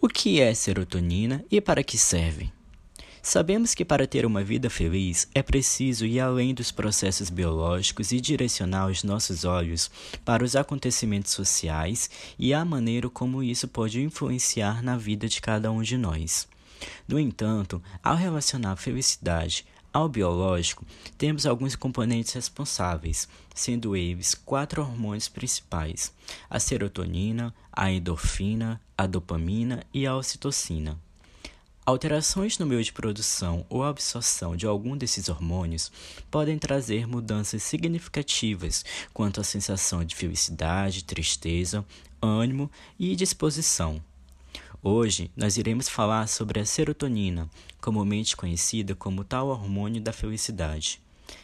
O que é serotonina e para que serve? Sabemos que para ter uma vida feliz é preciso ir além dos processos biológicos e direcionar os nossos olhos para os acontecimentos sociais e a maneira como isso pode influenciar na vida de cada um de nós. No entanto, ao relacionar felicidade ao biológico, temos alguns componentes responsáveis, sendo eles quatro hormônios principais: a serotonina, a endorfina, a dopamina e a ocitocina. Alterações no meio de produção ou absorção de algum desses hormônios podem trazer mudanças significativas quanto à sensação de felicidade, tristeza, ânimo e disposição. Hoje nós iremos falar sobre a serotonina, comumente conhecida como tal hormônio da felicidade.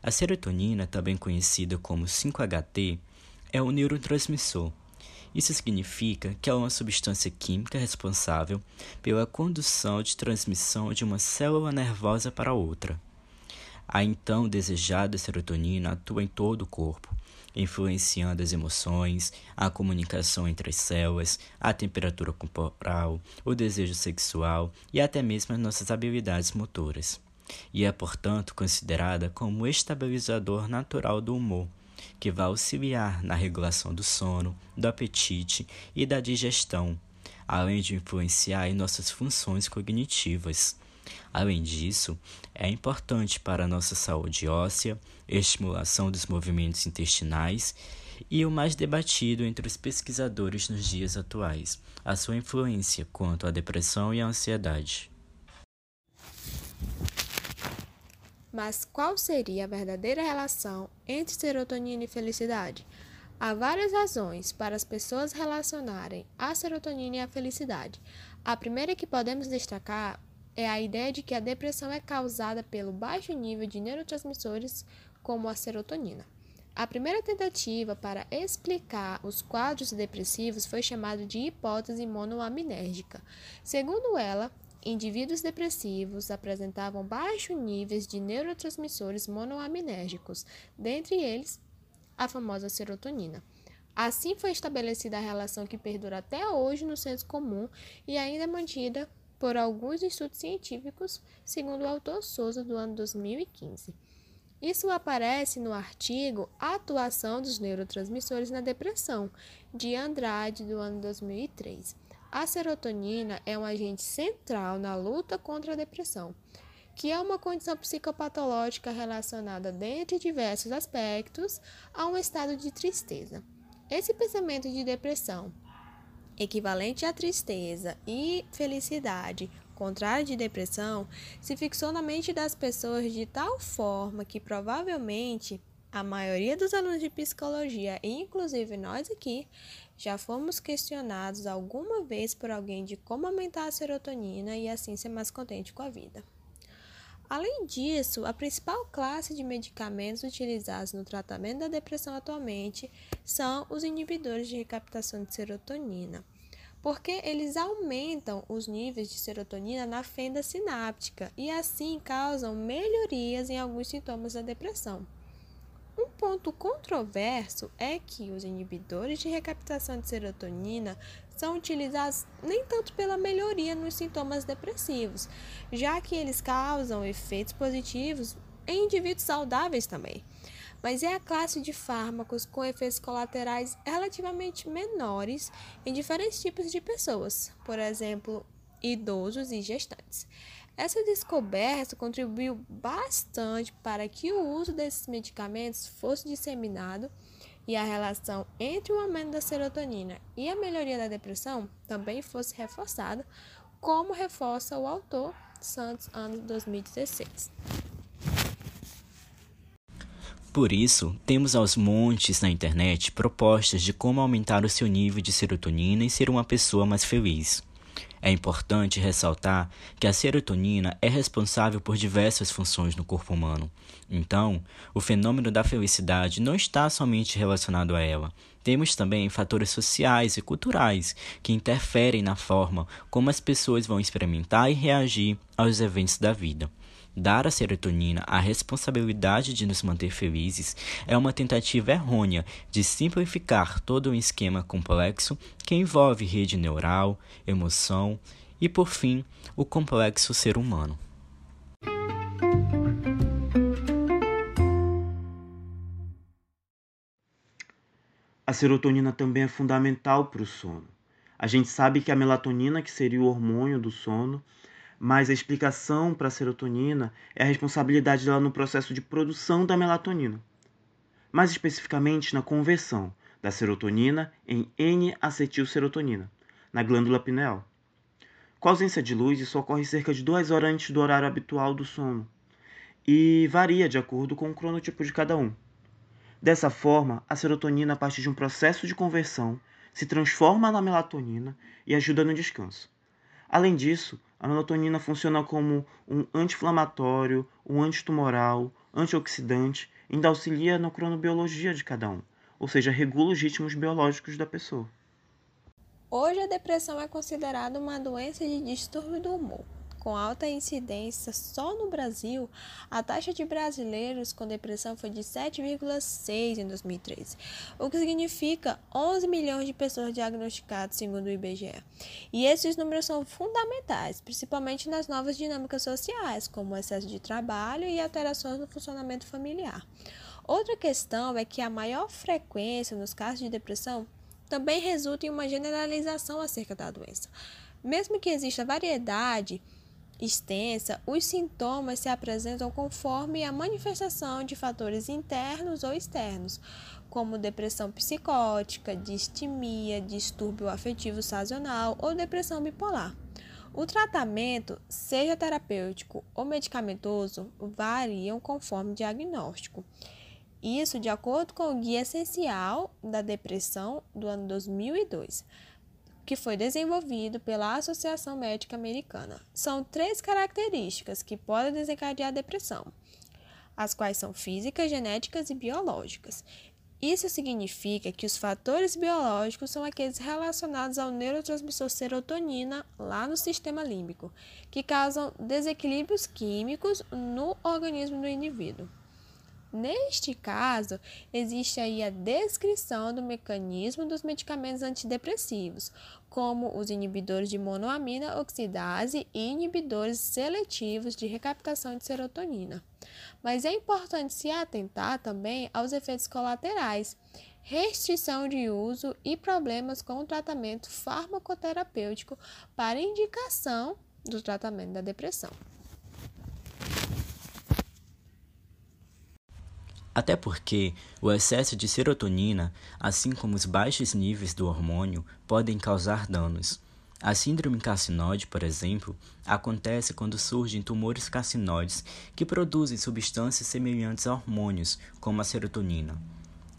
A serotonina, também conhecida como 5-HT, é um neurotransmissor. Isso significa que é uma substância química responsável pela condução de transmissão de uma célula nervosa para outra. A então desejada serotonina atua em todo o corpo, influenciando as emoções, a comunicação entre as células, a temperatura corporal, o desejo sexual e até mesmo as nossas habilidades motoras. E é, portanto, considerada como estabilizador natural do humor, que vai auxiliar na regulação do sono, do apetite e da digestão, além de influenciar em nossas funções cognitivas. Além disso, é importante para a nossa saúde óssea, estimulação dos movimentos intestinais e o mais debatido entre os pesquisadores nos dias atuais, a sua influência quanto à depressão e à ansiedade. Mas qual seria a verdadeira relação entre serotonina e felicidade? Há várias razões para as pessoas relacionarem a serotonina e a felicidade. A primeira que podemos destacar é a ideia de que a depressão é causada pelo baixo nível de neurotransmissores como a serotonina. A primeira tentativa para explicar os quadros depressivos foi chamada de hipótese monoaminérgica. Segundo ela, indivíduos depressivos apresentavam baixos níveis de neurotransmissores monoaminérgicos, dentre eles a famosa serotonina. Assim foi estabelecida a relação que perdura até hoje no senso comum e ainda é mantida por alguns estudos científicos, segundo o autor Souza, do ano 2015. Isso aparece no artigo Atuação dos Neurotransmissores na Depressão, de Andrade, do ano 2003. A serotonina é um agente central na luta contra a depressão, que é uma condição psicopatológica relacionada, dentre diversos aspectos, a um estado de tristeza. Esse pensamento de depressão equivalente à tristeza e felicidade, contrário de depressão, se fixou na mente das pessoas de tal forma que provavelmente a maioria dos alunos de psicologia, inclusive nós aqui, já fomos questionados alguma vez por alguém de como aumentar a serotonina e assim ser mais contente com a vida. Além disso, a principal classe de medicamentos utilizados no tratamento da depressão atualmente são os inibidores de recaptação de serotonina, porque eles aumentam os níveis de serotonina na fenda sináptica e assim causam melhorias em alguns sintomas da depressão. Ponto controverso é que os inibidores de recaptação de serotonina são utilizados nem tanto pela melhoria nos sintomas depressivos, já que eles causam efeitos positivos em indivíduos saudáveis também. Mas é a classe de fármacos com efeitos colaterais relativamente menores em diferentes tipos de pessoas, por exemplo, idosos e gestantes. Essa descoberta contribuiu bastante para que o uso desses medicamentos fosse disseminado e a relação entre o aumento da serotonina e a melhoria da depressão também fosse reforçada, como reforça o autor Santos, ano 2016. Por isso, temos aos montes na internet propostas de como aumentar o seu nível de serotonina e ser uma pessoa mais feliz. É importante ressaltar que a serotonina é responsável por diversas funções no corpo humano. Então, o fenômeno da felicidade não está somente relacionado a ela. Temos também fatores sociais e culturais que interferem na forma como as pessoas vão experimentar e reagir aos eventos da vida. Dar à serotonina a responsabilidade de nos manter felizes é uma tentativa errônea de simplificar todo um esquema complexo que envolve rede neural, emoção e, por fim, o complexo ser humano. A serotonina também é fundamental para o sono. A gente sabe que a melatonina, que seria o hormônio do sono, mas a explicação para a serotonina é a responsabilidade dela no processo de produção da melatonina. Mais especificamente na conversão da serotonina em N-acetilserotonina, na glândula pineal. Com a ausência de luz, isso ocorre cerca de duas horas antes do horário habitual do sono e varia de acordo com o cronotipo de cada um. Dessa forma, a serotonina, a partir de um processo de conversão, se transforma na melatonina e ajuda no descanso. Além disso, a melatonina funciona como um anti-inflamatório, um antitumoral, antioxidante, ainda auxilia na cronobiologia de cada um, ou seja, regula os ritmos biológicos da pessoa. Hoje a depressão é considerada uma doença de distúrbio do humor com alta incidência só no Brasil, a taxa de brasileiros com depressão foi de 7,6 em 2013, o que significa 11 milhões de pessoas diagnosticadas, segundo o IBGE. E esses números são fundamentais, principalmente nas novas dinâmicas sociais, como o excesso de trabalho e alterações no funcionamento familiar. Outra questão é que a maior frequência nos casos de depressão também resulta em uma generalização acerca da doença. Mesmo que exista variedade extensa, os sintomas se apresentam conforme a manifestação de fatores internos ou externos, como depressão psicótica, distimia, distúrbio afetivo sazonal ou depressão bipolar. O tratamento, seja terapêutico ou medicamentoso, variam conforme o diagnóstico. Isso de acordo com o Guia Essencial da Depressão do ano 2002 que foi desenvolvido pela Associação Médica Americana. São três características que podem desencadear a depressão, as quais são físicas, genéticas e biológicas. Isso significa que os fatores biológicos são aqueles relacionados ao neurotransmissor serotonina lá no sistema límbico, que causam desequilíbrios químicos no organismo do indivíduo. Neste caso, existe aí a descrição do mecanismo dos medicamentos antidepressivos, como os inibidores de monoamina oxidase e inibidores seletivos de recaptação de serotonina. Mas é importante se atentar também aos efeitos colaterais, restrição de uso e problemas com o tratamento farmacoterapêutico para indicação do tratamento da depressão. Até porque o excesso de serotonina, assim como os baixos níveis do hormônio, podem causar danos. A síndrome carcinóide, por exemplo, acontece quando surgem tumores carcinoides que produzem substâncias semelhantes a hormônios, como a serotonina.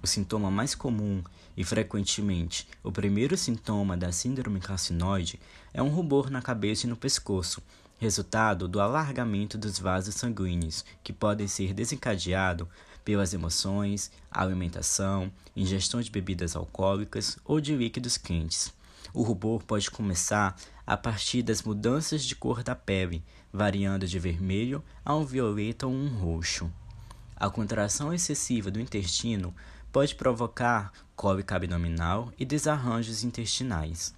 O sintoma mais comum e frequentemente o primeiro sintoma da síndrome carcinoide é um rubor na cabeça e no pescoço, resultado do alargamento dos vasos sanguíneos, que podem ser desencadeado pelas emoções, alimentação, ingestão de bebidas alcoólicas ou de líquidos quentes. O rubor pode começar a partir das mudanças de cor da pele, variando de vermelho a um violeta ou um roxo. A contração excessiva do intestino pode provocar cólica abdominal e desarranjos intestinais.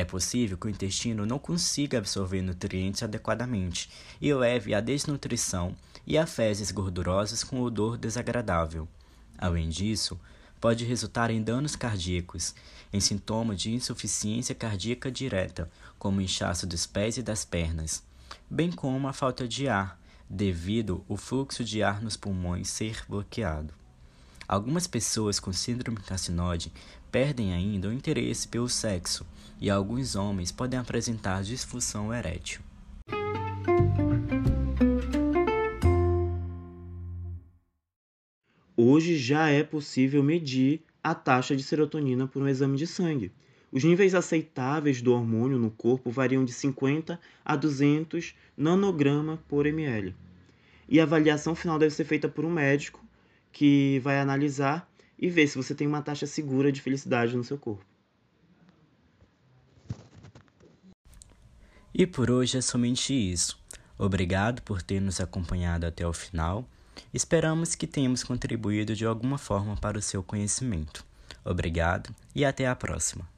É possível que o intestino não consiga absorver nutrientes adequadamente e leve à desnutrição e a fezes gordurosas com odor desagradável. Além disso, pode resultar em danos cardíacos, em sintomas de insuficiência cardíaca direta, como inchaço dos pés e das pernas, bem como a falta de ar, devido ao fluxo de ar nos pulmões ser bloqueado. Algumas pessoas com síndrome carcinode perdem ainda o interesse pelo sexo e alguns homens podem apresentar disfunção erétil. Hoje já é possível medir a taxa de serotonina por um exame de sangue. Os níveis aceitáveis do hormônio no corpo variam de 50 a 200 nanograma por ml. E a avaliação final deve ser feita por um médico que vai analisar e ver se você tem uma taxa segura de felicidade no seu corpo. E por hoje é somente isso. Obrigado por ter nos acompanhado até o final. Esperamos que tenhamos contribuído de alguma forma para o seu conhecimento. Obrigado e até a próxima.